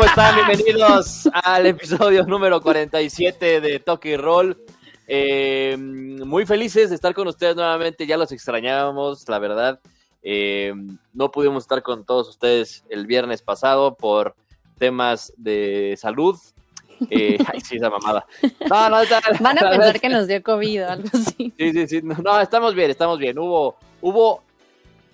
¿Cómo están? Bienvenidos al episodio número 47 de Toque y Roll. Eh, muy felices de estar con ustedes nuevamente, ya los extrañábamos, la verdad. Eh, no pudimos estar con todos ustedes el viernes pasado por temas de salud. Eh, ay, sí, esa mamada. No, no, está, Van a pensar que nos dio COVID o algo así. Sí, sí, sí. No, estamos bien, estamos bien. Hubo, hubo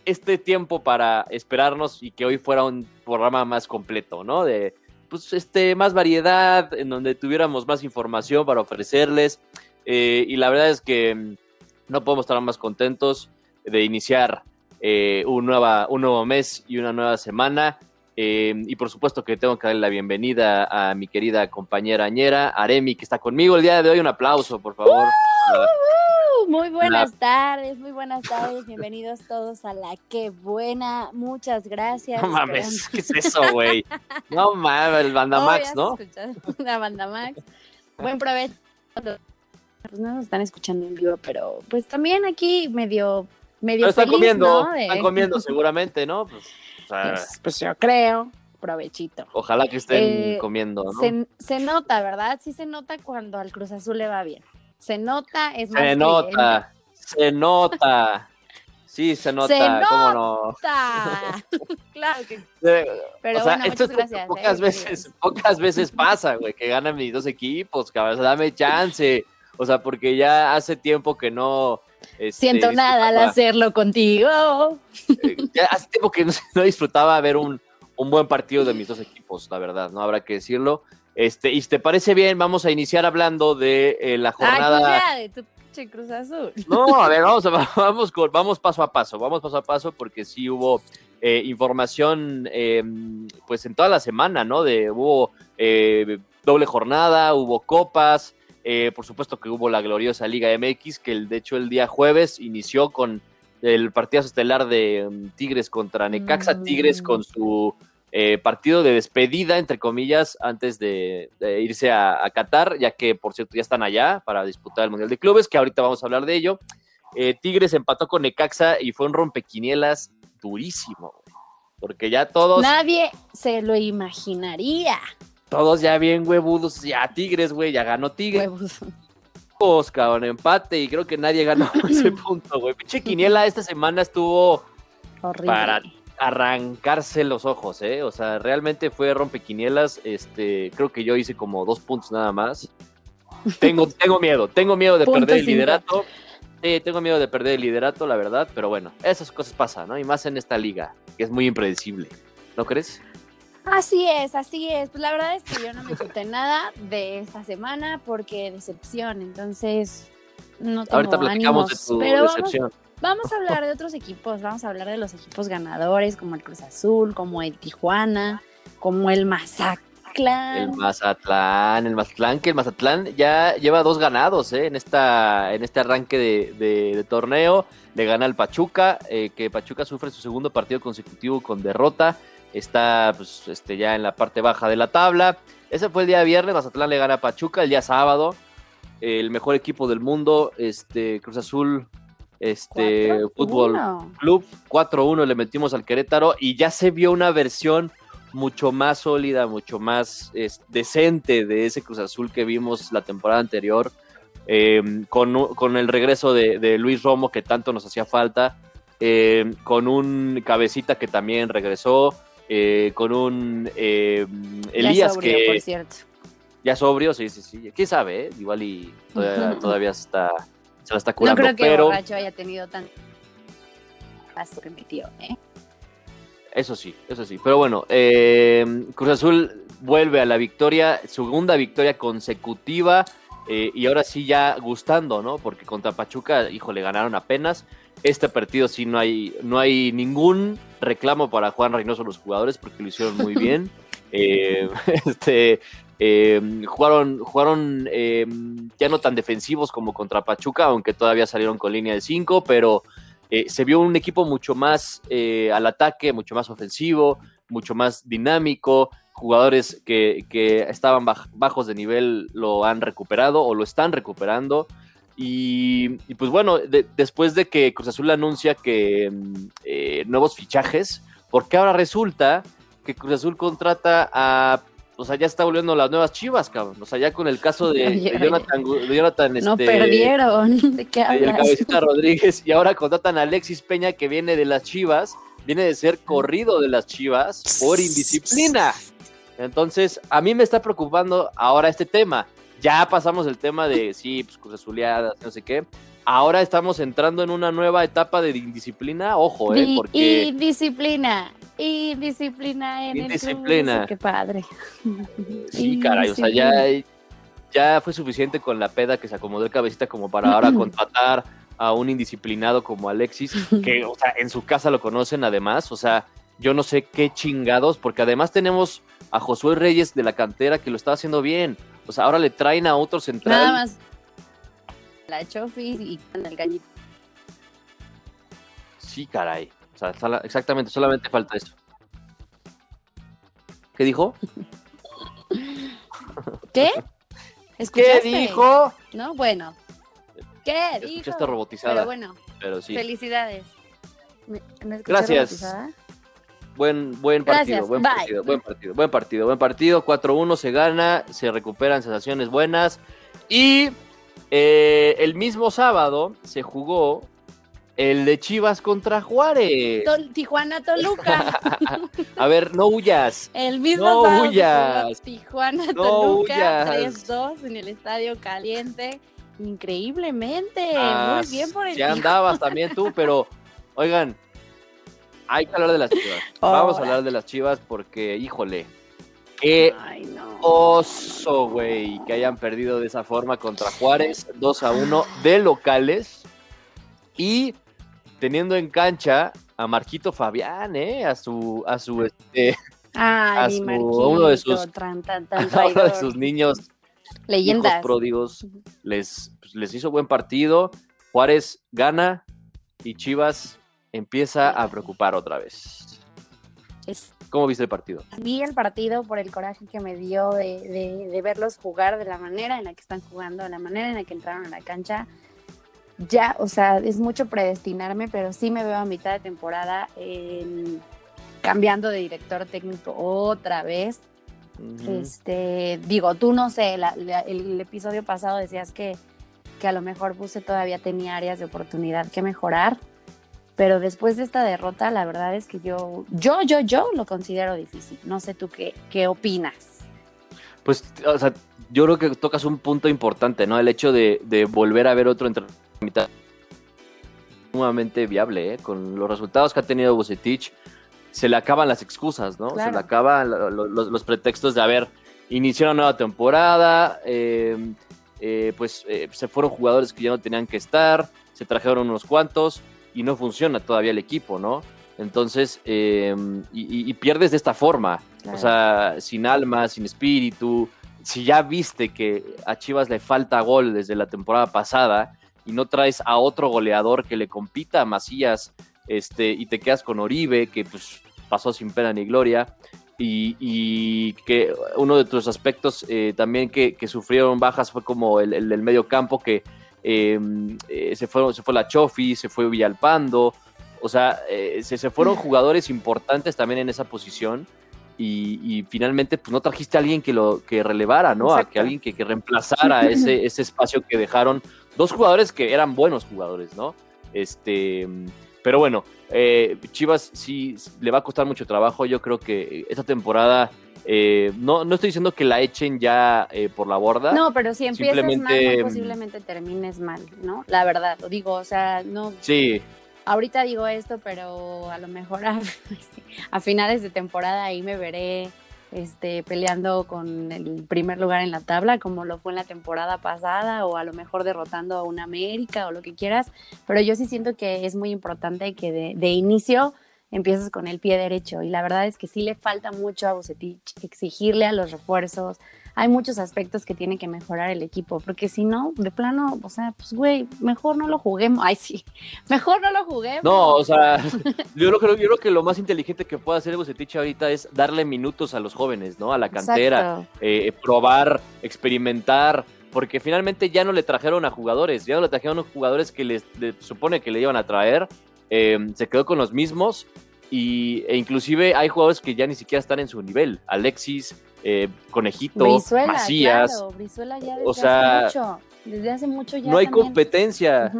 este tiempo para esperarnos y que hoy fuera un programa más completo, ¿no? De pues este más variedad, en donde tuviéramos más información para ofrecerles. Eh, y la verdad es que mm, no podemos estar más contentos de iniciar eh, un, nueva, un nuevo mes y una nueva semana. Eh, y por supuesto que tengo que darle la bienvenida a mi querida compañera Añera, Aremi, que está conmigo el día de hoy. Un aplauso, por favor. Muy buenas tardes, muy buenas tardes. Bienvenidos todos a la Qué Buena. Muchas gracias. No mames, ¿qué es eso, güey? No mames, el Bandamax, ¿no? La Bandamax. Buen provecho pues no nos están escuchando en vivo, pero pues también aquí medio, medio están comiendo, están comiendo seguramente, ¿no? Pues, pues, pues, yo creo, provechito. Ojalá que estén eh, comiendo, ¿no? Se, nota, ¿verdad? Sí se nota cuando al Cruz Azul le va bien. Se nota, es más Se nota, se nota. Sí, se nota, se ¿cómo no? claro que sí. Pero bueno, muchas gracias. Pocas, eh, veces, pocas veces pasa, güey, que ganan mis dos equipos, cabrón. Dame chance. O sea, porque ya hace tiempo que no... Este, Siento nada al hacerlo contigo. Eh, ya hace tiempo que no, disfrutaba ver un, buen partido de mis dos equipos, la verdad, ¿no? Habrá que decirlo. Este, y si te parece bien, vamos a iniciar hablando de eh, la jornada. Ah, de tu Cruz Azul. No, a ver, vamos, vamos, vamos paso a paso, vamos paso a paso, porque sí hubo eh, información, em, pues en toda la semana, ¿no? De hubo doble jornada, hubo copas, eh, por supuesto que hubo la gloriosa Liga MX, que de hecho el día jueves inició con el partido estelar de um, Tigres contra Necaxa, Tigres con su eh, partido de despedida, entre comillas, antes de, irse a, Qatar, ya que por cierto ya están allá para disputar el Mundial de Clubes, que ahorita vamos a hablar de ello. Eh, Tigres empató con Necaxa y fue un rompequinielas durísimo, porque ya todos... Nadie se lo imaginaría todos ya bien huevudos, ya Tigres, güey, ya ganó Tigres. Huevos. cabrón, empate y creo que nadie ganó ese punto, güey. Pinche Quiniela esta semana estuvo para arrancarse los ojos, ¿eh? O sea, realmente fue rompequinielas. Este, creo que yo hice como dos puntos nada más. Tengo, tengo miedo, tengo miedo de perder el liderato. Sí, tengo miedo de perder el liderato, la verdad, pero bueno, esas cosas pasan, ¿no? Y más en esta liga, que es muy impredecible. ¿No crees? Así es, así es. Pues la verdad es que yo no me chuté nada de esta semana porque decepción, entonces no tengo Ahorita platicamos de tu decepción. Vamos, a hablar de otros equipos, vamos a hablar de los equipos ganadores como el Cruz Azul, como el Tijuana, como el Mazatlán. El Mazatlán, el Mazatlán, que el Mazatlán ya lleva dos ganados ¿eh? en, esta, en este arranque de, torneo. Le gana al Pachuca, eh, que Pachuca sufre su segundo partido consecutivo con derrota está pues, este, ya en la parte baja de la tabla. Ese fue el día viernes, Mazatlán le gana a Pachuca, el día sábado, el mejor equipo del mundo, este, Cruz Azul, este, Fútbol Club, 4-1 le metimos al Querétaro y ya se vio una versión mucho más sólida, mucho más decente de ese Cruz Azul que vimos la temporada anterior, em, con, el regreso de, Luis Romo que tanto nos hacía falta, em, con un cabecita que también regresó, eh, con un eh, Elías sobrio, que... Por cierto. Ya sobrio, sí, sí, sí. ¿Quién sabe? Eh? Igual y todavía, está, se la está curando. No creo que pero... borracho haya tenido tan... que metió, ¿eh? Eso sí, eso sí. Pero bueno, Cruz Azul vuelve a la victoria, segunda victoria consecutiva. y ahora sí ya gustando, ¿no? Porque contra Pachuca, híjole, ganaron apenas. Este partido sí no hay, no hay ningún reclamo para Juan Reynoso los jugadores porque lo hicieron muy bien. Eh, este, eh, jugaron jugaron eh, ya no tan defensivos como contra Pachuca, aunque todavía salieron con línea de 5, pero se vio un equipo mucho más al ataque, mucho más ofensivo, mucho más dinámico. Jugadores que, estaban bajos de nivel lo han recuperado o lo están recuperando. Y, pues bueno, después de que Cruz Azul anuncia que mm, eh, nuevos fichajes, porque ahora resulta que Cruz Azul contrata a o sea, ya está volviendo las nuevas chivas, cabrón. O sea, ya con el caso de, de Jonathan, de Jonathan No este, perdieron. ¿De qué hablas? Cabecita Rodríguez, y ahora contratan a Alexis Peña, que viene de las chivas, viene de ser corrido de las chivas por indisciplina. Entonces, a mí me está preocupando ahora este tema. Ya pasamos el tema de, sí, pues Cruz Azuleadas, no sé qué. Ahora estamos entrando en una nueva etapa de indisciplina, ojo, ¿eh? Porque... Y disciplina. Y disciplina en Indisciplina. el Qué padre. Sí, caray, o sea, ya, ya fue suficiente con la peda que se acomodó el cabecita como para ahora contratar a un indisciplinado como Alexis, que, o sea, en su casa lo conocen además, o sea, yo no sé qué chingados, porque además tenemos a Josué Reyes de la cantera que lo está haciendo bien, o sea, ahora le traen a otro central. Nada más. La Chofi y con el gallito. Sí, caray, o sea, sola- exactamente, solamente falta eso. ¿Qué dijo? ¿Qué? ¿Qué dijo? No, bueno. ¿Qué dijo? Escuchaste robotizada, Pero bueno, pero sí. felicidades. ¿Me, me Gracias. robotizada? Buen, buen partido, Gracias, buen bye. partido, buen partido, buen partido, buen partido. 4-1 se gana, se recuperan sensaciones buenas. Y eh, el mismo sábado se jugó el de Chivas contra Juárez. Tol- Tijuana Toluca. A ver, no huyas. El mismo No sábado huyas. Tijuana No Toluca huyas. 3-2 en el Estadio Caliente. Increíblemente. Ah, Muy bien por el Ya andabas también tú, pero oigan, hay que hablar de las Chivas. Vamos a hablar de las Chivas porque, híjole, qué Ay, no. oso, güey, que hayan perdido de esa forma contra Juárez, 2 a 1 de locales y teniendo en cancha a Marquito Fabián, ¿eh? A su, a su, este, a su- uno de sus- tan, tan, a tan uno de traidor. sus niños hijos Leyendas. pródigos, les, pues, les hizo buen partido, Juárez gana y Chivas empieza a preocupar otra vez. Es- ¿Cómo viste el partido? Vi el partido por el coraje que me dio de, de- de verlos jugar de la manera en la que están jugando, de la manera en la que entraron a la cancha. Ya, o sea, es mucho predestinarme, pero sí me veo a mitad de temporada en- cambiando de director técnico otra vez. Este, digo, tú no sé, la- la- el, episodio pasado decías que, que a lo mejor Buse todavía tenía áreas de oportunidad que mejorar, pero después de esta derrota, la verdad es que yo, yo, yo, yo lo considero difícil. No sé tú qué, qué opinas. Pues, o sea, yo creo que tocas un punto importante, ¿no? El hecho de, de volver a ver otro entre mitad sumamente viable, ¿eh? Con los resultados que ha tenido Bucetich, se le acaban las excusas, ¿no? Se le acaban lo- lo- los, los pretextos de haber iniciado una nueva temporada, eh, eh, pues eh, se fueron jugadores que ya no tenían que estar, se trajeron unos cuantos y no funciona todavía el equipo, ¿no? Entonces, y, y- y pierdes de esta forma, o sea, sin alma, sin espíritu. Si ya viste que a Chivas le falta gol desde la temporada pasada y no traes a otro goleador que le compita a Macías este, y te quedas con Oribe, que pues pasó sin pena ni gloria, y, y que uno de tus aspectos eh, también que, que sufrieron bajas fue como el, el del medio campo, que eh, eh, se, fueron, se fue la Chofi, se fue Villalpando, o sea, eh, se, se fueron jugadores importantes también en esa posición y, y finalmente pues no trajiste a alguien que lo que relevara, ¿no? A que alguien que, que reemplazara ese, ese espacio que dejaron dos jugadores que eran buenos jugadores, ¿no? Este, pero bueno, eh, Chivas sí le va a costar mucho trabajo. Yo creo que esta temporada eh, no, no estoy diciendo que la echen ya eh, por la borda. No, pero si empiezas mal, Simplemente, muy mm, posiblemente termines mal, ¿no? La verdad, lo digo, o sea, no, Sí, ahorita digo esto, pero a lo mejor a, a finales de temporada ahí me veré este, peleando con el primer lugar en la tabla, como lo fue en la temporada pasada, o a lo mejor derrotando a un América o lo que quieras. Pero yo sí siento que es muy importante que de, inicio empieces con el pie derecho. Y la verdad es que sí le falta mucho a Bucetich exigirle a los refuerzos. Hay muchos aspectos que tiene que mejorar el equipo, porque si no, de plano, o sea, pues güey, mejor no lo juguemos. Ay, sí, mejor no lo juguemos. No, o sea, yo creo, yo creo que lo más inteligente que puede hacer Bucetich ahorita es darle minutos a los jóvenes, ¿no? A la cantera, eh, probar, experimentar, porque finalmente ya no le trajeron a jugadores, ya no le trajeron a jugadores que les le supone que le iban a traer, eh, se quedó con los mismos y, e inclusive hay jugadores que ya ni siquiera están en su nivel. Alexis, eh, Conejito, Macías. Claro, Brizuela ya desde o sea, hace mucho, desde hace mucho ya No hay competencia.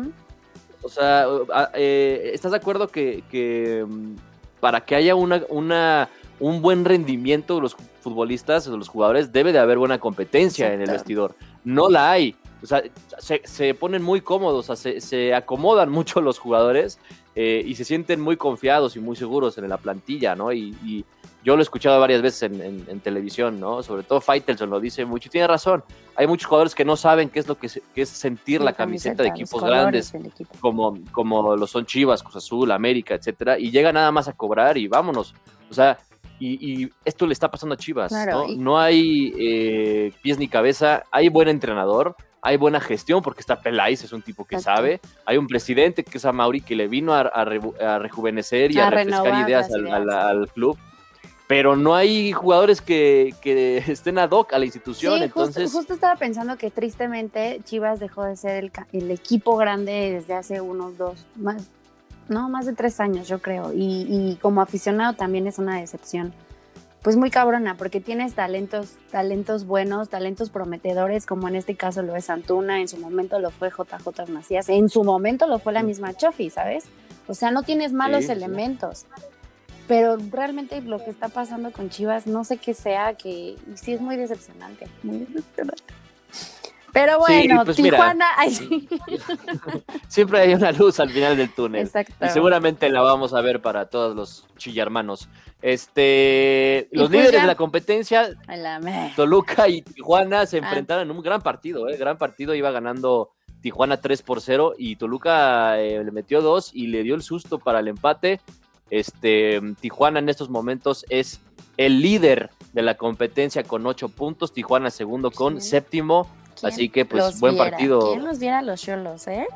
O sea, eh, ¿estás de acuerdo que, mm, para que haya una, una, un buen rendimiento de los futbolistas, de los jugadores, debe de haber buena competencia en el vestidor? No la hay. O sea, se, ponen muy cómodos, o sea, se, acomodan mucho los jugadores eh, y se sienten muy confiados y muy seguros en la plantilla, ¿no? y, yo lo he escuchado varias veces en, televisión, ¿no? Sobre todo Faitelson lo dice mucho y tiene razón. Hay muchos jugadores que no saben qué es lo que, es sentir la, camiseta, de equipos grandes, como, como lo son Chivas, Cruz Azul, América, etcétera, y llega nada más a cobrar y vámonos. O sea, y, esto le está pasando a Chivas, ¿no? No hay eh, pies ni cabeza, hay buen entrenador, hay buena gestión porque está Peláez, es un tipo que sabe, hay un presidente que es a Mauri que le vino a, rejuvenecer y a, refrescar ideas, al, club pero no hay jugadores que, estén ad hoc a la institución. entonces... Justo, estaba pensando que tristemente Chivas dejó de ser el, equipo grande desde hace unos dos, más, no, más de tres años, yo creo. Y, como aficionado también es una decepción. Pues muy cabrona, porque tienes talentos, talentos buenos, talentos prometedores, como en este caso lo es Antuna, en su momento lo fue JJ Macías, en su momento lo fue la misma Chofi, ¿sabes? O sea, no tienes malos elementos pero realmente lo que está pasando con Chivas, no sé qué sea, que sí es muy decepcionante, muy decepcionante. Pero bueno, pues Tijuana. Siempre hay una luz al final del túnel. Exacto. Y seguramente la vamos a ver para todos los chillarmanos. Este, los pues líderes de la competencia, Toluca y Tijuana, se ah. enfrentaron en un gran partido. ¿eh? Gran partido, iba ganando Tijuana 3 por 0 y Toluca eh, le metió 2 y le dio el susto para el empate. Este, Tijuana en estos momentos es el líder de la competencia con ocho puntos, Tijuana segundo con séptimo, así que pues buen partido. ¿Quién los viera los cholos, eh?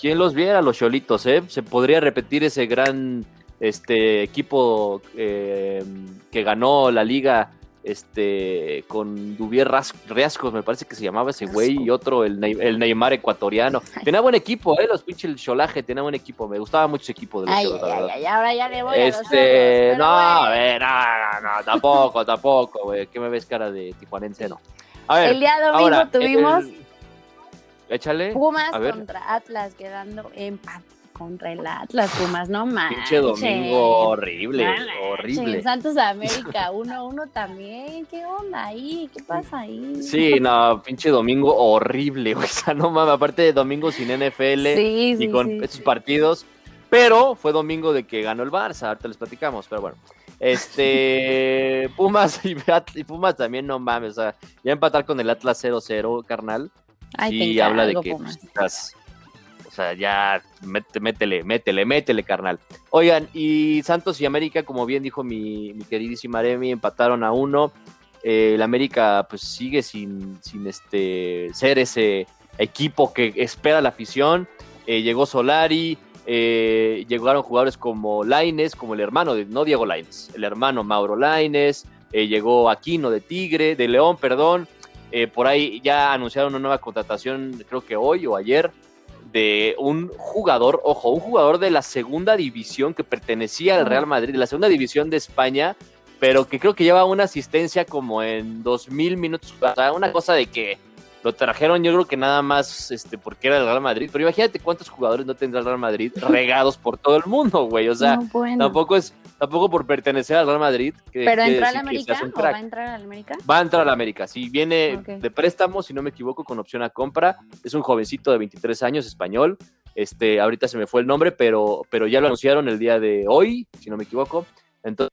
¿Quién los viera los cholitos, eh? Se podría repetir ese gran este equipo eh, que ganó la liga este, con Duvier Riascos, me parece que se llamaba ese güey, y otro, el, el Neymar ecuatoriano. Tenía buen equipo, ¿eh? Los pinches, el Cholaje, tenía buen equipo, me gustaba mucho ese equipo de los ay, ay, ahora ya le voy este, a No, a ver, no, no, no, tampoco, tampoco, güey, ¿qué me ves cara de tijuanense? No. A ver, el día domingo tuvimos... Échale. Pumas contra Atlas quedando empate contra el Atlas, Pumas, no manches. Pinche domingo horrible, horrible. Santos América 1-1 también, ¿qué onda ahí? ¿Qué pasa ahí? Sí, no, pinche domingo horrible, o sea, no mames, aparte de domingo sin NFL y con esos partidos, pero fue domingo de que ganó el Barça, ahorita les platicamos, pero bueno. Este, Pumas y, Pumas también, no mames, o sea, ya empatar con el Atlas 0-0, carnal. y habla de que pues, estás o sea, ya métele, métele, métele, carnal. Oigan, y Santos y América, como bien dijo mi, queridísima Remy, empataron a uno. Eh, el América pues sigue sin, sin este, ser ese equipo que espera la afición. Eh, llegó Solari, eh, llegaron jugadores como Laines, como el hermano de, no Diego Laines, el hermano Mauro Laines, llegó Aquino de Tigre, de León, perdón. por ahí ya anunciaron una nueva contratación, creo que hoy o ayer, de un jugador, ojo, un jugador de la segunda división que pertenecía al Real Madrid, de la segunda división de España, pero que creo que lleva una asistencia como en dos mil minutos, o sea, una cosa de que lo trajeron yo creo que nada más este, porque era el Real Madrid, pero imagínate cuántos jugadores no tendrá el Real Madrid regados por todo el mundo, güey, o sea, tampoco es tampoco por pertenecer al Real Madrid. ¿Pero entra al América o va a entrar al América? Va a entrar al América, sí, viene de préstamo, si no me equivoco, con opción a compra. Es un jovencito de 23 años, español. Este, ahorita se me fue el nombre, pero, pero ya lo anunciaron el día de hoy, si no me equivoco. Entonces,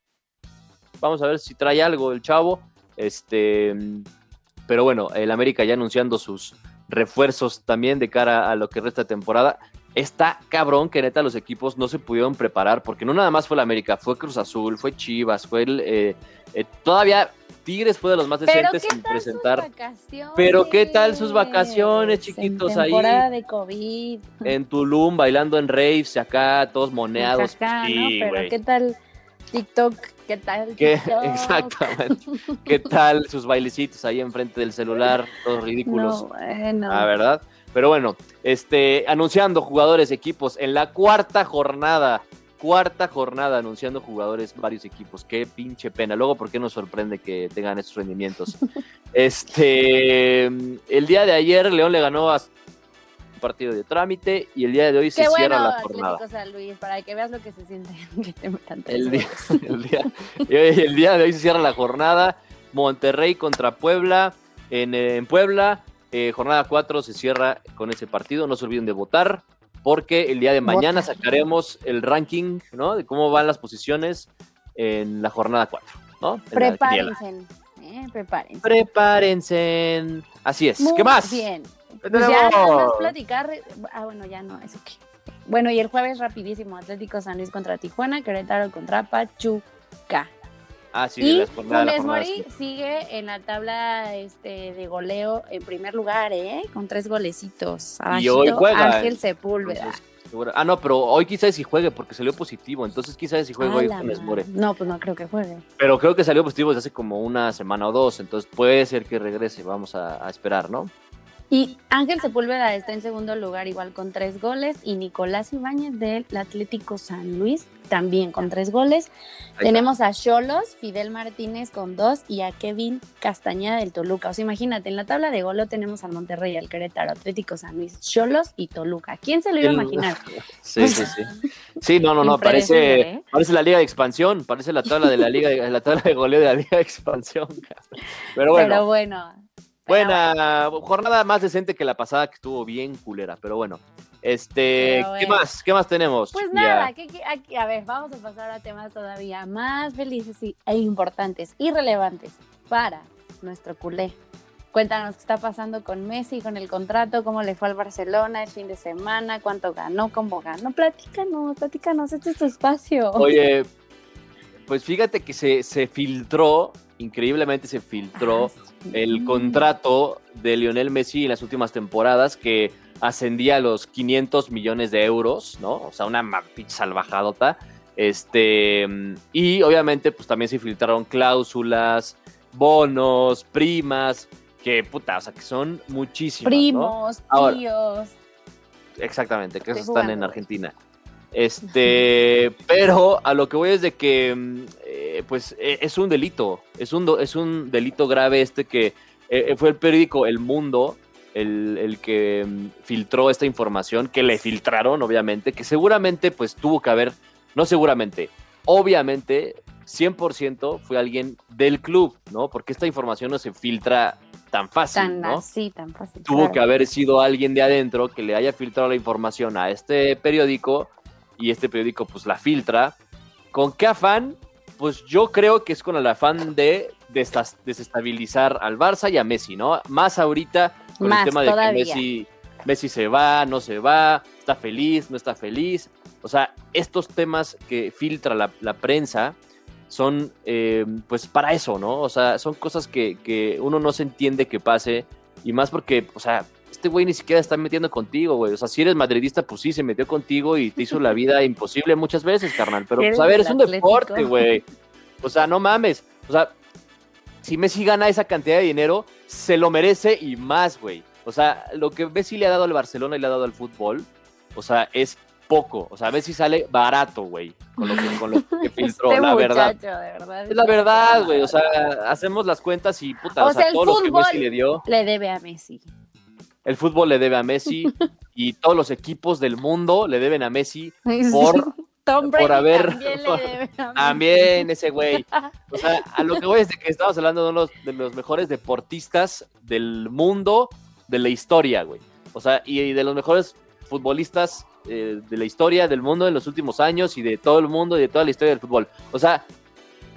vamos a ver si trae algo el chavo. Este, pero bueno, el América ya anunciando sus refuerzos también de cara a lo que resta de temporada está cabrón que neta los equipos no se pudieron preparar, porque no nada más fue la América, fue Cruz Azul, fue Chivas, fue el... Eh, eh, todavía Tigres fue de los más decentes sin presentar. Pero qué tal sus vacaciones, chiquitos en temporada ahí. de COVID. En Tulum, bailando en raves, acá, todos moneados. sí, Pero qué tal TikTok, qué tal TikTok? Exactamente. ¿Qué tal sus bailecitos ahí enfrente del celular, todos ridículos? No, bueno. Ah, ¿verdad? Pero bueno, este, anunciando jugadores, equipos, en la cuarta jornada cuarta jornada anunciando jugadores varios equipos. Qué pinche pena. Luego, ¿por qué nos sorprende que tengan estos rendimientos? este, el día de ayer León le ganó a partido de trámite y el día de hoy se cierra la jornada. Luis, para que veas lo que se siente el, día, el, día, el día de hoy se cierra la jornada. Monterrey contra Puebla. En, en Puebla, eh, jornada 4 se cierra con ese partido. No se olviden de votar porque el día de mañana sacaremos el ranking, ¿no? De cómo van las posiciones en la jornada 4, ¿no? Prepárense, eh, prepárense. Prepárense. Así es. ¿Qué más? Bien. Pues ya más platicar. Ah, bueno, ya no, eso qué. Bueno, y el jueves rapidísimo, Atlético San Luis contra Tijuana, Querétaro contra Pachuca. Ah, sí, y Funes Mori sigue en la tabla este, de goleo en primer lugar, ¿eh? Con tres golecitos. y hoy juega. Ángel Sepúlveda. ah, no, pero hoy quizás si juegue porque salió positivo. Entonces quizás si juegue hoy Funes. No, pues no creo que juegue. Pero creo que salió positivo desde hace como una semana o dos. Entonces puede ser que regrese. Vamos a esperar, ¿no? Y Ángel Sepúlveda está en segundo lugar igual con tres goles y Nicolás Ibáñez del Atlético San Luis también con tres goles. Tenemos a Cholos, Fidel Martínez con dos y a Kevin Castañeda del Toluca. O sea, imagínate, en la tabla de golo tenemos al Monterrey, al Querétaro, Atlético San Luis, Cholos y Toluca. ¿Quién se lo iba a imaginar? Sí, sí, sí. Sí, no, no, no, parece, ¿eh? parece la liga de expansión, parece la tabla de la liga, la tabla de goleo de la liga de expansión. Pero bueno. Pero bueno Buena jornada más decente que la pasada que estuvo bien culera, pero bueno. Este, ¿qué más? ¿Qué más tenemos? Pues nada, a ver, vamos a pasar a temas todavía más felices e importantes y relevantes para nuestro culé. Cuéntanos qué está pasando con Messi, con el contrato, cómo le fue al Barcelona el fin de semana, cuánto ganó, cómo ganó. Platícanos, platícanos, este es tu espacio. Oye, pues fíjate que se, se filtró increíblemente se filtró ah, el contrato de Lionel Messi en las últimas temporadas que ascendía a los 500 millones de euros, ¿no? O sea, una salvajadota. Este, y obviamente, pues también se filtraron cláusulas, bonos, primas, que puta, o sea, que son muchísimos. Primos, tíos. Exactamente, que esos están en Argentina. Este, pero a lo que voy es de que, mm, eh, pues, e, es un delito, es un, es un delito grave este que eh, fue el periódico El Mundo el, que mm, filtró esta información, que le filtraron, obviamente, que seguramente, pues, tuvo que haber, no seguramente, obviamente, 100% fue alguien del club, ¿no? Porque esta información no se filtra tan fácil, tan ¿no? Así, tan fácil. Tuvo que haber sido alguien de adentro que le haya filtrado la información a este periódico y este periódico pues la filtra. ¿Con qué afán? Pues yo creo que es con el afán de desestabilizar al Barça y a Messi, ¿no? Más ahorita con el tema de que Messi, Messi se va, no se va, está feliz, no está feliz. O sea, estos temas que filtra la, prensa son eh, pues para eso, ¿no? O sea, son cosas que, que uno no se entiende que pase y más porque, o sea, este güey ni siquiera está metiendo contigo, güey. O sea, si eres madridista, pues sí, se metió contigo y te hizo la vida imposible muchas veces, carnal. Pero, pues, a ver, es un deporte, güey. O sea, no mames. O sea, si Messi gana esa cantidad de dinero, se lo merece y más, güey. O sea, lo que Messi le ha dado al Barcelona y le ha dado al fútbol, o sea, es poco. O sea, Messi sale barato, güey, con lo que, con lo que filtró, este la verdad. es la verdad, güey. O sea, hacemos las cuentas y puta, o, sea, todo lo que Messi le dio. Le debe a Messi el fútbol le debe a Messi y todos los equipos del mundo le deben a Messi por, por haber también, ese güey. O sea, a lo que voy es de que estamos hablando de uno de los mejores deportistas del mundo, de la historia, güey. O sea, y de los mejores futbolistas eh, de la historia del mundo en los últimos años y de todo el mundo y de toda la historia del fútbol. O sea,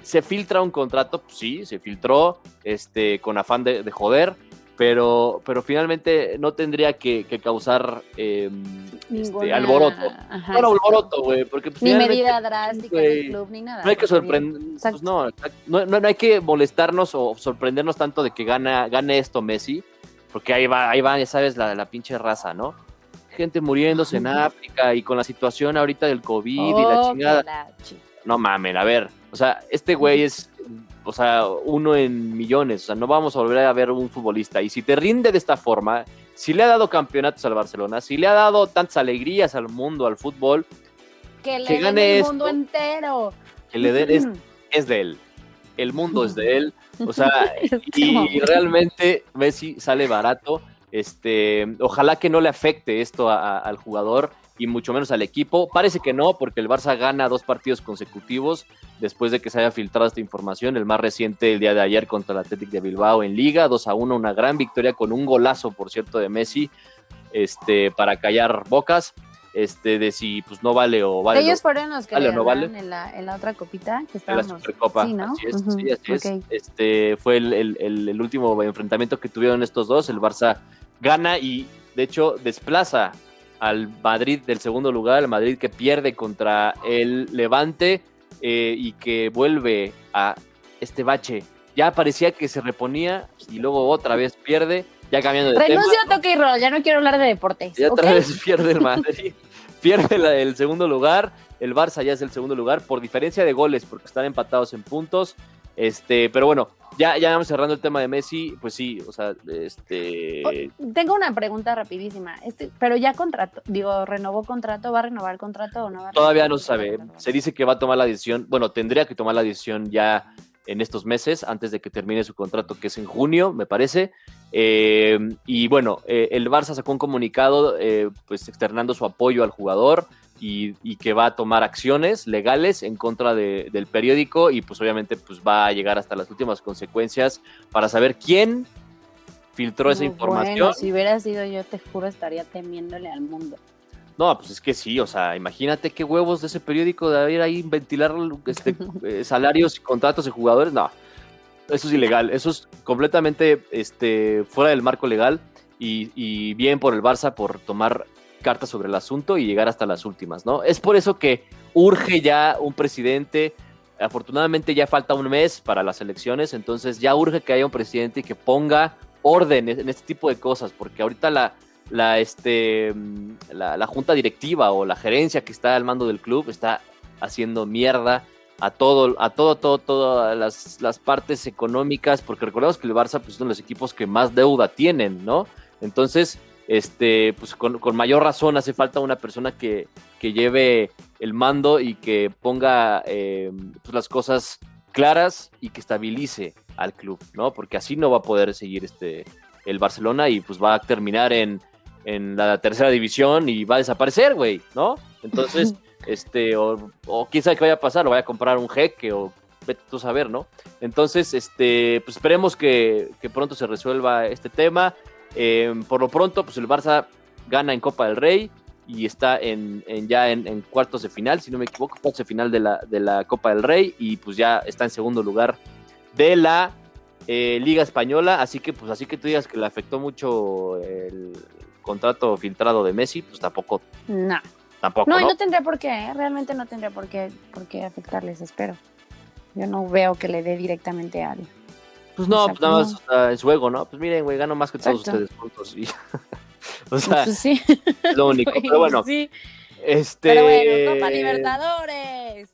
se filtra un contrato, pues sí, se filtró este, con afán de joder, pero, pero finalmente no tendría que, causar em, este, alboroto. no alboroto, güey, porque pues, Ni medida drástica del club, ni nada. No hay que sorprender, pues, no, no, no, hay que molestarnos o sorprendernos tanto de que gana, gane esto Messi, porque ahí va, ahí va, ya sabes, la, la pinche raza, ¿no? Gente muriéndose en África y con la situación ahorita del COVID y la oh, chingada. no mamen, a ver, o sea, este güey es o sea, uno en millones, o sea, no vamos a volver a ver un futbolista. Y si te rinde de esta forma, si le ha dado campeonatos al Barcelona, si le ha dado tantas alegrías al mundo, al fútbol, Que le que den gane el esto. mundo entero. que le den es, es de él. El mundo es de él. O sea, y momento. realmente Messi sale barato. Este, ojalá que no le afecte esto a- a- al jugador y mucho menos al equipo. Parece que no, porque el Barça gana dos partidos consecutivos después de que se haya filtrado esta información. El más reciente el día de ayer contra el Athletic de Bilbao en Liga, 2 a 1, una gran victoria con un golazo, por cierto, de Messi, este, para callar bocas. Este, de si pues no vale o vale. Ellos fueron los que ¿Vale le no vale? en, la, en la otra copita que en la estábamos. Supercopa. Sí, ¿no? Así es, Ujú, sí, así es. ok. Este fue el, el- el- el último enfrentamiento que tuvieron estos dos. El Barça gana y de hecho desplaza al Madrid del segundo lugar, el Madrid que pierde contra el Levante eh, y que vuelve a este bache. Ya parecía que se reponía y luego otra vez pierde, ya cambiando de tema. Renuncio a toque y roll, ya no quiero hablar de deportes. Y otra vez pierde el Madrid. pierde la- el segundo lugar. El Barça ya es el segundo lugar por diferencia de goles, porque están empatados en puntos. Este, pero bueno, ya, ya vamos cerrando el tema de Messi. Pues sí, o sea, este. Tengo una pregunta rapidísima. Este, pero ya contrato, digo, renovó contrato, ¿va a renovar contrato o no va a Todavía no se sabe. Se dice que va a tomar la decisión. Bueno, tendría que tomar la decisión ya en estos meses, antes de que termine su contrato, que es en junio, me parece. Eh, y bueno, eh, el Barça sacó un comunicado, eh, pues externando su apoyo al jugador y, y que va a tomar acciones legales en contra de- del periódico y pues obviamente pues va a llegar hasta las últimas consecuencias para saber quién filtró esa información. Bueno, si hubiera sido yo, te juro, estaría temiéndole al mundo. No, pues es que sí, o sea, imagínate qué huevos de ese periódico de haber ahí ventilar este, eh, salarios y contratos de jugadores. No, eso es ilegal, eso es completamente este, fuera del marco legal y, y bien por el Barça por tomar cartas sobre el asunto y llegar hasta las últimas, ¿no? Es por eso que urge ya un presidente. Afortunadamente ya falta un mes para las elecciones, entonces ya urge que haya un presidente que ponga orden en este tipo de cosas, porque ahorita la, este, la, junta directiva o la gerencia que está al mando del club está haciendo mierda a todo, a todo, todo, todas las, las partes económicas, porque recordemos que el Barça pues, de los equipos que más deuda tienen, ¿no? Entonces, este, pues con, con mayor razón hace falta una persona que, que lleve el mando y que ponga eh, pues, las cosas claras y que estabilice al club, ¿no? Porque así no va a poder seguir este, el Barcelona y pues va a terminar en, en la tercera división y va a desaparecer, güey, ¿no? Entonces, este, o, o quién sabe qué vaya a pasar, o vaya a comprar un jeque o vete tú a saber, ¿no? Entonces, este, pues esperemos que, que pronto se resuelva este tema. Eh, por lo pronto, pues el Barça gana en Copa del Rey y está en, en ya en, en cuartos de final, si no me equivoco, cuartos de final de la, de la Copa del Rey y pues ya está en segundo lugar de la eh, Liga Española, así que pues así que tú digas que le afectó mucho el contrato filtrado de Messi, pues tampoco, No. tampoco, No, ¿no? y no tendría por qué, ¿eh? realmente no tendría por qué, por qué afectarles, espero. Yo no veo que le dé directamente al. Pues no, pues nada más o sea, en su ego, ¿no? Pues miren, güey, gano más que todos Exacto. ustedes juntos. Y, o sea, Pues sí. es lo único. Pero bueno, Sí. este. Pero bueno, Copa Libertadores.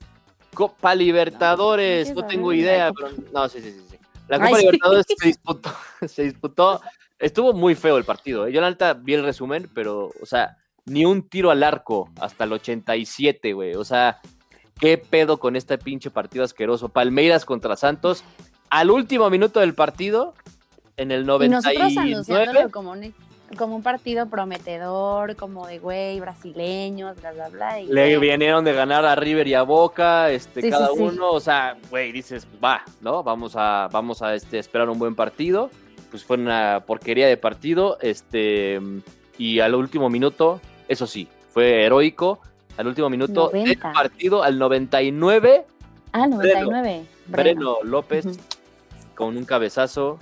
Copa Libertadores, No, tengo idea, pero no, sí, sí, sí. sí. La Ay, Copa sí. Libertadores se disputó, se disputó, estuvo muy feo el partido. ¿eh? Yo la neta vi el resumen, pero, o sea, ni un tiro al arco hasta el 87, güey. O sea, qué pedo con este pinche partido asqueroso. Palmeiras contra Santos, al último minuto del partido, en el Y nosotros 99. anunciándolo como un, como un partido prometedor, como de güey, brasileños, bla, bla, bla. y Le vinieron de ganar a River y a Boca, este, Sí, cada sí, sí. uno, o sea, güey, dices, pues, va, ¿no? Vamos a, vamos a este, esperar un buen partido. Pues fue una porquería de partido, este, y al último minuto, eso sí, fue heroico. Al último minuto del 90. partido, al 99, Ah, 99. Breno López Ujú. Con un cabezazo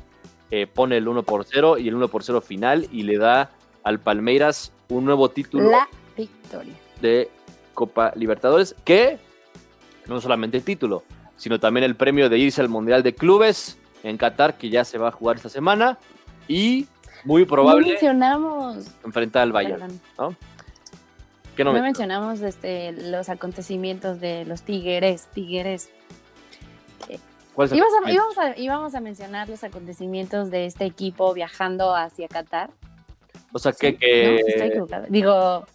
eh, pone el 1 por 0 y el 1 por 0 final y le da al Palmeiras un nuevo título La victoria. de Copa Libertadores, que no solamente el título, sino también el premio de irse al Mundial de Clubes en Qatar, que ya se va a jugar esta semana, y muy No probable mencionamos. enfrentar al Bayern. perdón, ¿Qué no no me- mencionamos este, los acontecimientos de los tigres, tigres. ¿Cuál es el Íbamos a, íbamos, a, íbamos a mencionar los acontecimientos de este equipo viajando hacia Qatar. O sea, que, ¿sí? que- ¿No? Estoy equivocada. Digo,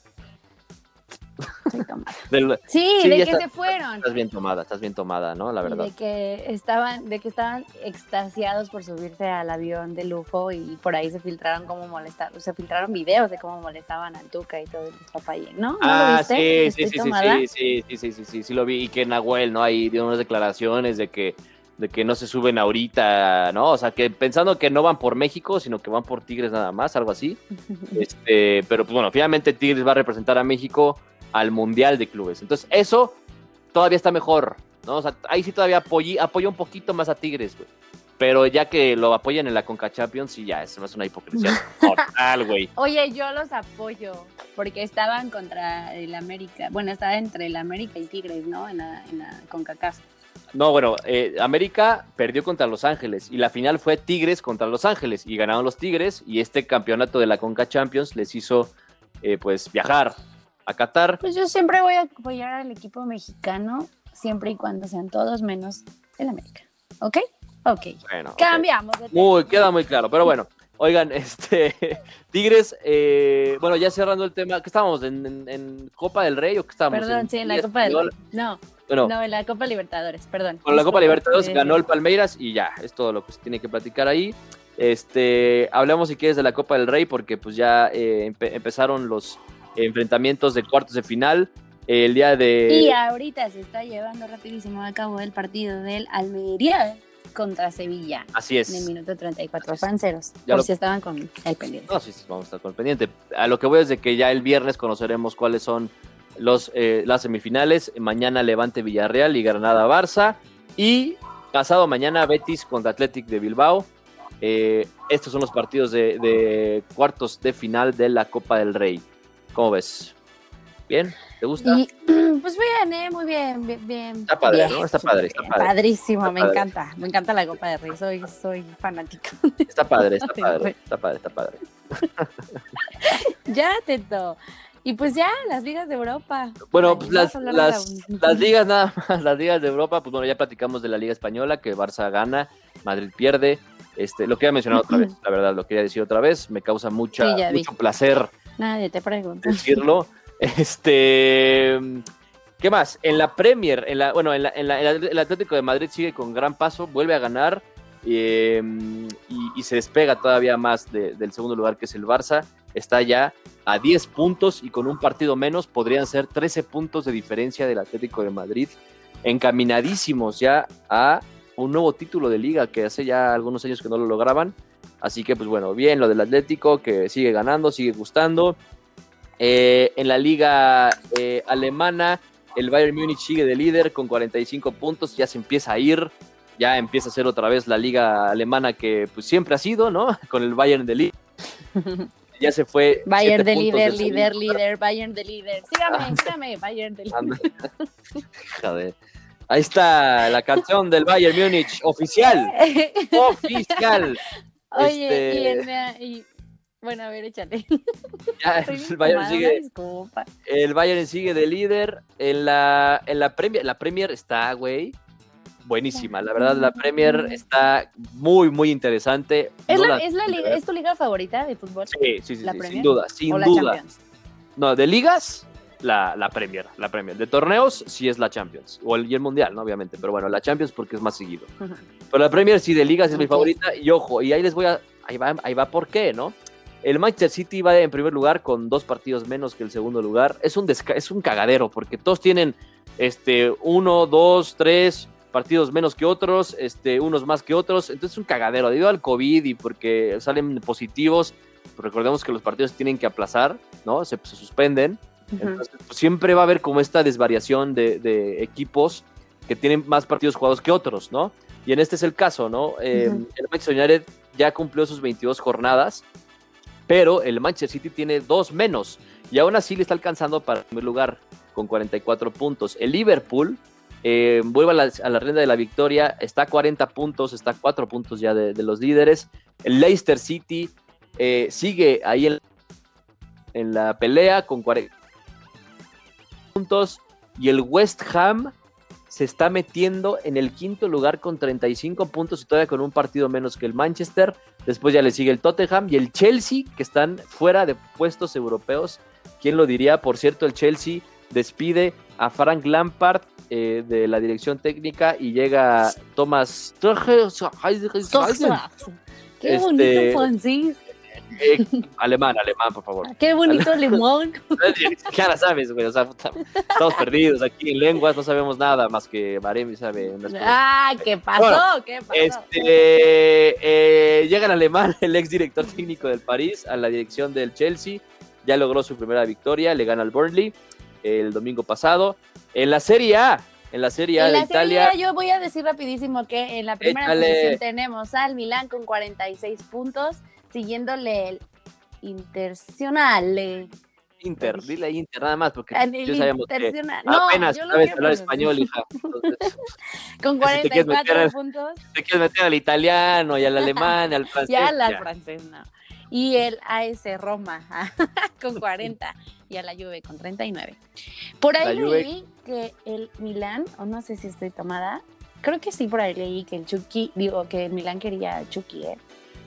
Estoy tomada. sí, de que se fueron. Estás bien tomada, estás bien tomada, ¿no? La verdad. de que estaban, de que estaban extasiados por subirse al avión de lujo y por ahí se filtraron cómo molestaban, se filtraron videos de cómo molestaban a Tuca y todo el papayín, ¿no? ¿No ah, lo viste? Sí, sí, sí, sí, sí, sí, sí, sí, sí, sí, lo vi. Y que Nahuel, ¿no? Ahí dio unas declaraciones de que de que no se suben ahorita, ¿no? O sea, que pensando que no van por México, sino que van por Tigres nada más, algo así. Este, pero pues bueno, finalmente Tigres va a representar a México al Mundial de Clubes. Entonces, eso todavía está mejor, ¿no? O sea, ahí sí todavía apoya un poquito más a Tigres, güey. Pero ya que lo apoyan en la Conca Champions, sí, ya, eso es una hipocresía total, güey. Oye, yo los apoyo, porque estaban contra el América, bueno, estaba entre el América y Tigres, ¿no? En la, en la CONCACAF. No, bueno, eh, América perdió contra Los Ángeles y la final fue Tigres contra Los Ángeles y ganaron los Tigres y este campeonato de la Conca Champions les hizo eh, pues viajar a Qatar. Pues yo siempre voy a apoyar al equipo mexicano siempre y cuando sean todos menos el América. ¿Ok? Ok. Bueno, Cambiamos. De muy, queda muy claro, pero bueno. Oigan, este Tigres, eh, bueno, ya cerrando el tema, ¿qué estábamos? ¿En, Copa del Rey o qué estábamos? Perdón, sí, en la Copa del Rey. No, no, en la Copa Libertadores, perdón. Con la Copa Libertadores ganó el Palmeiras y ya, es todo lo que se tiene que platicar ahí. Este, hablamos si quieres de la Copa del Rey porque pues ya eh, empezaron los enfrentamientos de cuartos de final. el día de... Y ahorita se está llevando rapidísimo a cabo el partido del Almería contra Sevilla. Así es. En el minuto 34, franceros, por si estaban con el pendiente. No, sí, sí, vamos a estar con el pendiente. A lo que voy es de que ya el viernes conoceremos cuáles son los, eh, las semifinales. Mañana Levante Villarreal y Granada Barça. Y pasado mañana Betis contra Athletic de Bilbao. Eh, estos son los partidos de, cuartos de final de la Copa del Rey. ¿Cómo ves? ¿Bien? ¿Te gusta? pues bien, ¿eh? muy bien, bien, bien. Está padre, ¿no? Está padre, está padre. Padrísimo, me encanta. Me encanta la Copa del Rey, soy, soy fanática. Está padre, está padre, está padre, está padre. ya, Teto. Y pues ya, las ligas de Europa. Bueno, pues las, las, ligas nada más, las ligas de Europa, pues bueno, ya platicamos de la Liga Española, que Barça gana, Madrid pierde. Este, lo quería mencionar otra vez, la verdad, lo quería decir otra vez, me causa mucha, mucho placer Nadie te pregunta. decirlo. Este, ¿qué más? En la Premier, en la, bueno, en, la, en, la, el Atlético de Madrid sigue con gran paso, vuelve a ganar em, y, se despega todavía más del segundo lugar que es el Barça está ya a 10 puntos y con un partido menos podrían ser 13 puntos de diferencia del Atlético de Madrid, encaminadísimos ya a un nuevo título de liga que hace ya algunos años que no lo lograban. Así que pues bueno, bien lo del Atlético que sigue ganando, sigue gustando. Eh, en la liga eh, alemana, el Bayern Múnich sigue de líder con 45 puntos, ya se empieza a ir, ya empieza a ser otra vez la liga alemana que pues siempre ha sido, ¿no? Con el Bayern de líder. ya se fue. Bayern de líder, líder, líder, Bayern de líder. Sígame, sígame, Bayern de líder. Joder. Ahí está la canción del Bayern Múnich, oficial. oficial. Oye, este... y, bueno, a ver, échale. Ya, el Bayern sigue. El Bayern sigue de líder. En la, en la Premier, la Premier está, güey buenísima. La verdad, la Premier está muy, muy interesante. ¿Es, ¿es, tu liga favorita de fútbol? Sí, sí, sí, sin duda, sin duda. No, de ligas, la, la, Premier, la Premier. De torneos, sí es la Champions. O el, y el Mundial, ¿no? Obviamente. Pero bueno, la Champions porque es más seguido. Pero la Premier, sí, de ligas es mi favorita. Y ojo, y ahí les voy a... Ahí va, ahí va por qué, ¿no? El Manchester City va en primer lugar con dos partidos menos que el segundo lugar. Es un, es un cagadero porque todos tienen este, uno, dos, tres, partidos menos que otros, este, unos más que otros. Entonces es un cagadero debido al COVID y porque salen positivos. Pues recordemos que los partidos tienen que aplazar, ¿no? Se, suspenden. Entonces, pues, siempre va a haber como esta desvariación de, equipos que tienen más partidos jugados que otros, ¿no? Y en este es el caso, ¿no? Em, el Manchester United ya cumplió sus 22 jornadas, pero el Manchester City tiene dos menos y aún así le está alcanzando para el primer lugar con 44 puntos. El Liverpool eh, vuelve a la, a rienda de la victoria, está a 40 puntos, está a 4 puntos ya de, los líderes. El Leicester City eh, sigue ahí en, en, la pelea con 40 puntos y el West Ham se está metiendo en el quinto lugar con 35 puntos y todavía con un partido menos que el Manchester. Después ya le sigue el Tottenham y el Chelsea, que están fuera de puestos europeos. ¿Quién lo diría? Por cierto, el Chelsea despide a Frank Lampard eh, de la dirección técnica y llega Thomas Qué Este, bonito francés. eh, alemán, alemán, por favor. Qué bonito limón. Ya la sabes, güey, o sea, estamos perdidos aquí en lenguas, no sabemos nada más que Baremi sabe. Ah, ¿qué pasó? Bueno, ¿Qué pasó? Este, eh, llega el alemán, el ex director técnico del París, a la dirección del Chelsea. Ya logró su primera victoria, le gana al Burnley el domingo pasado. En la Serie A, en la Serie A En de la Italia, Serie A, yo voy a decir rapidísimo que en la primera Échale. posición tenemos al Milán con 46 puntos, siguiéndole el Internacional. Inter, dile ahí Inter nada más, porque El yo sabemos que. No, apenas yo lo sabes hablar español, hija. Entonces, Con Si te 44 meter- puntos. te quieres meter al italiano y al alemán, al francés. Ya la ya. francés, no. Y el AS Roma con 40 y a la Juve con 39. Por ahí La Juve- leí que el Milán, o no sé si estoy tomada, creo que sí por ahí leí que el Chucky, digo que el Milán quería a Chucky, ¿eh?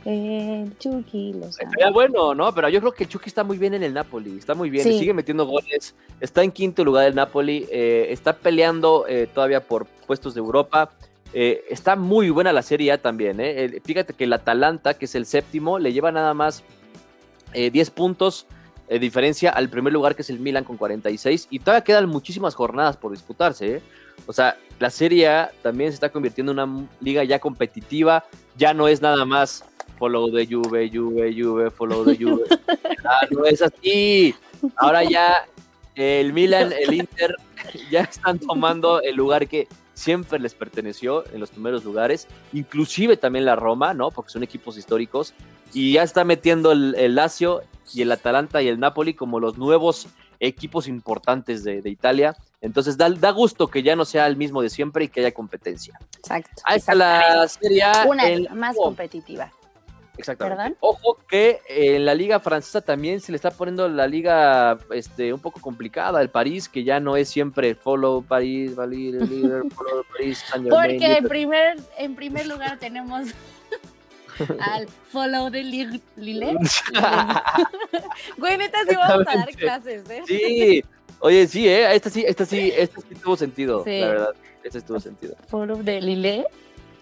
El Chucky, lo sabe. Estaría bueno, ¿no? Pero yo creo que el Chucky está muy bien en el Napoli, está muy bien, Sí. sigue metiendo goles, está en quinto lugar el Napoli, eh, está peleando eh, todavía por puestos de Europa, eh, está muy buena la Serie A también, ¿eh? El- fíjate que el Atalanta, que es el séptimo, le lleva nada más eh, 10 puntos de diferencia al primer lugar, que es el Milan con 46, y todavía quedan muchísimas jornadas por disputarse, ¿eh? O sea, la Serie A también se está convirtiendo en una liga ya competitiva, ya no es nada más follow de Juve, Juve, Juve, follow de Juve. Ah, no es así. Ahora ya el Milan, el Inter, ya están tomando el lugar que siempre les perteneció en los primeros lugares, inclusive también la Roma, ¿no? Porque son equipos históricos, y ya está metiendo el, el Lazio y el Atalanta y el Napoli como los nuevos equipos importantes de, de Italia. Entonces da, da gusto que ya no sea el mismo de siempre y que haya competencia. Exacto. Ahí está la Serie. Una más oh, competitiva. Exactamente. ¿Verdad? Ojo que en la liga francesa también se le está poniendo la liga este, un poco complicada. El París, que ya no es siempre follow París, valir, líder, follow París, Porque en primer, en primer lugar tenemos al follow de Lille. Lille. Güey, neta, sí vamos a dar clases, ¿eh? Sí, oye, sí, ¿eh? Esta sí, esta sí, esta sí tuvo sentido, Sí. la verdad. Esta sí tuvo sentido. Follow de Lille.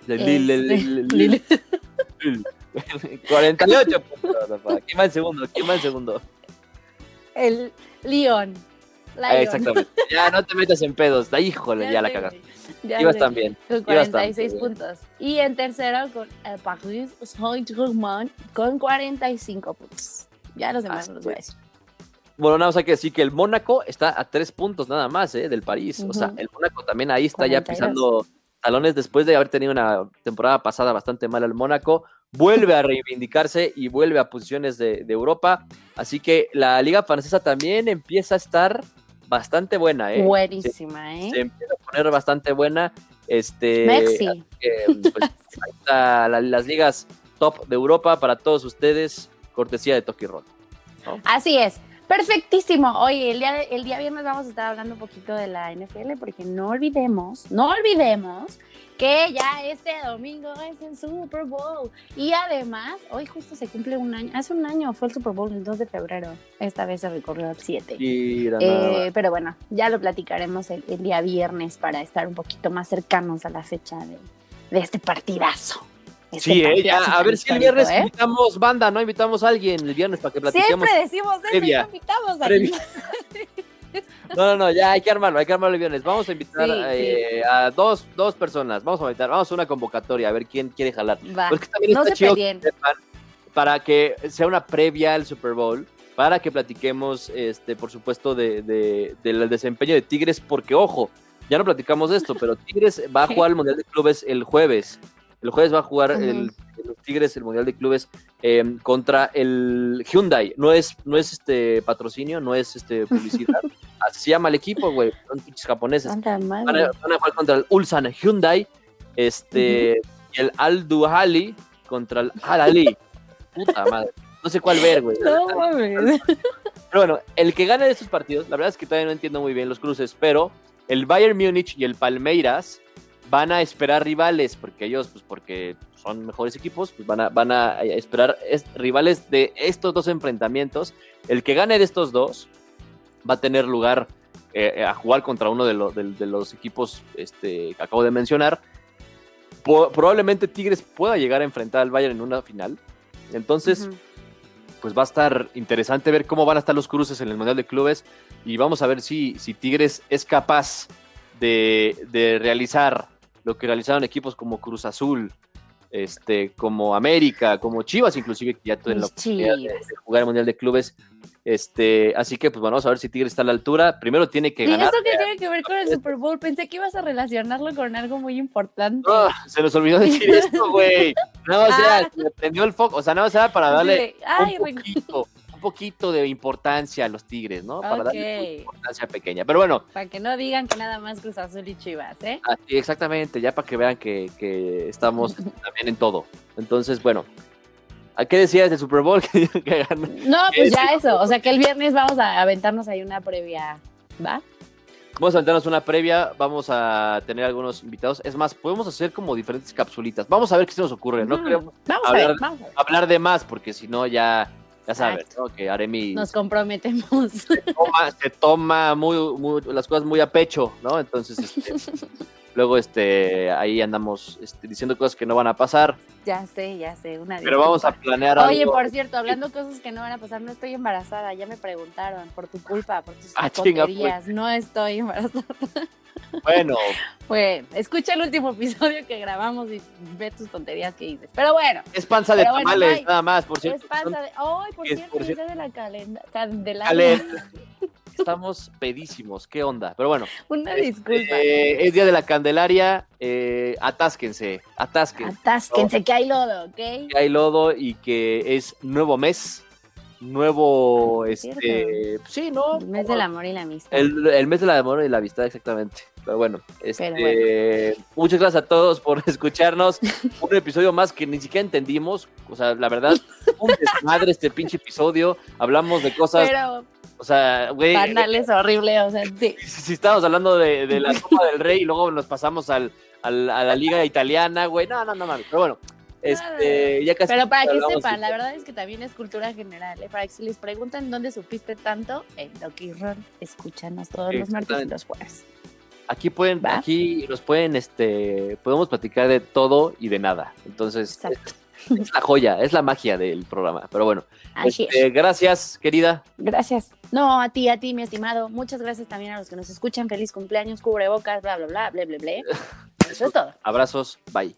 De Lille, Este, Lille, Lille, Lille. Lille. 48 puntos. ¿Quién va en segundo? ¿Quién va en segundo? El Lyon. Ah, exactamente. Ya no te metas en pedos. Da, híjole, ya, la sé, cagaste. Ya Ibas también. Con ibas tan 46 bien. puntos. Y en tercero con el Paris Saint-Germain con 45 puntos. Ya los demás Así los voy a decir. Bueno, nada más hay que decir que el Mónaco está a tres puntos nada más ¿eh? del París. O sea, el Mónaco también ahí está ya 42. pisando talones después de haber tenido una temporada pasada bastante mala el Mónaco. Vuelve a reivindicarse y vuelve a posiciones de, de Europa. Así que la liga francesa también empieza a estar bastante buena. ¿eh? Buenísima, Se ¿eh? empieza a poner bastante buena. Este, Merci. que, pues, ahí está la- las ligas top de Europa para todos ustedes. Cortesía de Toki Roll. Así es. Perfectísimo. Oye, el día, el día viernes vamos a estar hablando un poquito de la NFL porque no olvidemos, no olvidemos que ya este domingo es el Super Bowl. Y además, hoy justo se cumple un año, hace un año fue el Super Bowl el 2 de febrero. Esta vez se recorrió el 7. Mira, nada más. Eh, pero bueno, ya lo platicaremos el, el día viernes para estar un poquito más cercanos a la fecha de, de este partidazo. Este Sí, eh, ya, a ver si el viernes ¿eh? invitamos banda, ¿no? Invitamos a alguien el viernes para que platiquemos. Siempre decimos eso y previa. no invitamos a Previa. No, no, no, ya hay que armarlo, hay que armarlo el viernes. Vamos a invitar Sí, eh, a dos, dos personas. Vamos a invitar, vamos a una convocatoria a ver quién quiere jalar. Va. Porque también No está se chido peleen. que sepan para que sea una previa al Super Bowl, para que platiquemos, este, por supuesto, de, de- del desempeño de Tigres, porque ojo, ya no platicamos de esto, pero Tigres va a jugar el Mundial de Clubes el jueves. El jueves va a jugar el, los Tigres el Mundial de Clubes eh, contra el Hyundai. No es, no es este patrocinio, no es este publicidad. Así se llama el equipo, güey. Son pinches japoneses. Van a, van a jugar contra el Ulsan Hyundai, este, y el Al Duhali contra el Al Ali. Puta madre. No sé cuál ver, güey. No mames. Pero bueno, el que gane de estos partidos, la verdad es que todavía no entiendo muy bien los cruces, pero el Bayern Múnich y el Palmeiras van a esperar rivales, porque ellos, pues porque son mejores equipos, pues van a, van a esperar es- rivales de estos dos enfrentamientos. El que gane de estos dos va a tener lugar eh, a jugar contra uno de, los- de- de los equipos este, que acabo de mencionar. Po- probablemente Tigres pueda llegar a enfrentar al Bayern en una final. Entonces, pues va a estar interesante ver cómo van a estar los cruces en el Mundial de Clubes y vamos a ver si, si Tigres es capaz de, de realizar lo que realizaron equipos como Cruz Azul, este, como América, como Chivas inclusive, que ya tuvieron la oportunidad de jugar el Mundial de Clubes. Este, así que pues bueno, vamos a ver si Tigres está a la altura. Primero tiene que ¿Y ganar. esto qué tiene que ver con el Super Bowl? Pensé que ibas a relacionarlo con algo muy importante. Ah, se nos olvidó decir esto, güey. Nada más Ah. era, se prendió el foco, o sea, nada más era para darle Ay, un poquito, un poquito de importancia a los Tigres, ¿no? Para darle importancia pequeña. Pero bueno, para que no digan que nada más Cruz Azul y Chivas, ¿eh? así exactamente, ya para que vean que, que estamos también en todo. Entonces, bueno, ¿a qué decías del Super Bowl? que, que ganó? No, pues ya eso. O sea que el viernes vamos a aventarnos ahí una previa, ¿va? Vamos a aventarnos una previa, vamos a tener algunos invitados. Es más, podemos hacer como diferentes capsulitas. Vamos a ver qué se nos ocurre. No queremos Vamos a ver, vamos a ver. hablar de más, porque si no ya, ya sabes, ¿no? Que Aremi Nos comprometemos. toma, se toma muy, muy- las cosas muy a pecho, ¿no? Entonces, este, luego este, ahí andamos este, diciendo cosas que no van a pasar, ya sé, ya sé. Una pero vamos a planear Oye, algo. por cierto, hablando cosas que no van a pasar, no estoy embarazada, ya me preguntaron, por tu culpa, por tus Ah, chinga, tonterías, no estoy embarazada. Bueno, Bueno, escucha el último episodio que grabamos y ve tus tonterías que dices. Pero bueno, es panza de bueno, tamales, bye. nada más, por cierto. es panza de... ¡Ay, por es cierto, por es cierto- día de la calenda... Ale, Estamos pedísimos, qué onda. Pero bueno, Una disculpa. eh, es día de la Candelaria, eh, atásquense, atásquense. Atásquense, que hay lodo, ¿ok? que hay lodo y que es nuevo mes, nuevo, Es este, sí, ¿no? El mes del amor y la amistad. El, el mes del amor y la amistad, exactamente. Pero bueno, este, bueno. muchas gracias a todos por escucharnos. Un episodio más que ni siquiera entendimos. O sea, la verdad, un desmadre este pinche episodio. Hablamos de cosas, Pero o sea, güey, banales horrible, o sea, sí. si, si estábamos hablando de, de la Copa del Rey y luego nos pasamos al, al- a la Liga Italiana, güey, no, no, no mames. Pero bueno, este, ya casi. Pero para que sepan, la verdad es que también es cultura general. ¿eh? Para que si les preguntan dónde supiste tanto, en Doki Ron, escúchanos todos los martes y los jueves. Aquí pueden, ¿Va? aquí nos pueden, este, podemos platicar de todo y de nada. Entonces, Exacto. es, es la joya, es la magia del programa. Pero bueno, este, es. gracias, querida. Gracias. No, a ti, a ti, mi estimado. Muchas gracias también a los que nos escuchan. Feliz cumpleaños, cubrebocas, bla, bla, bla, bla, bla, bla. Eso es todo. Abrazos, bye.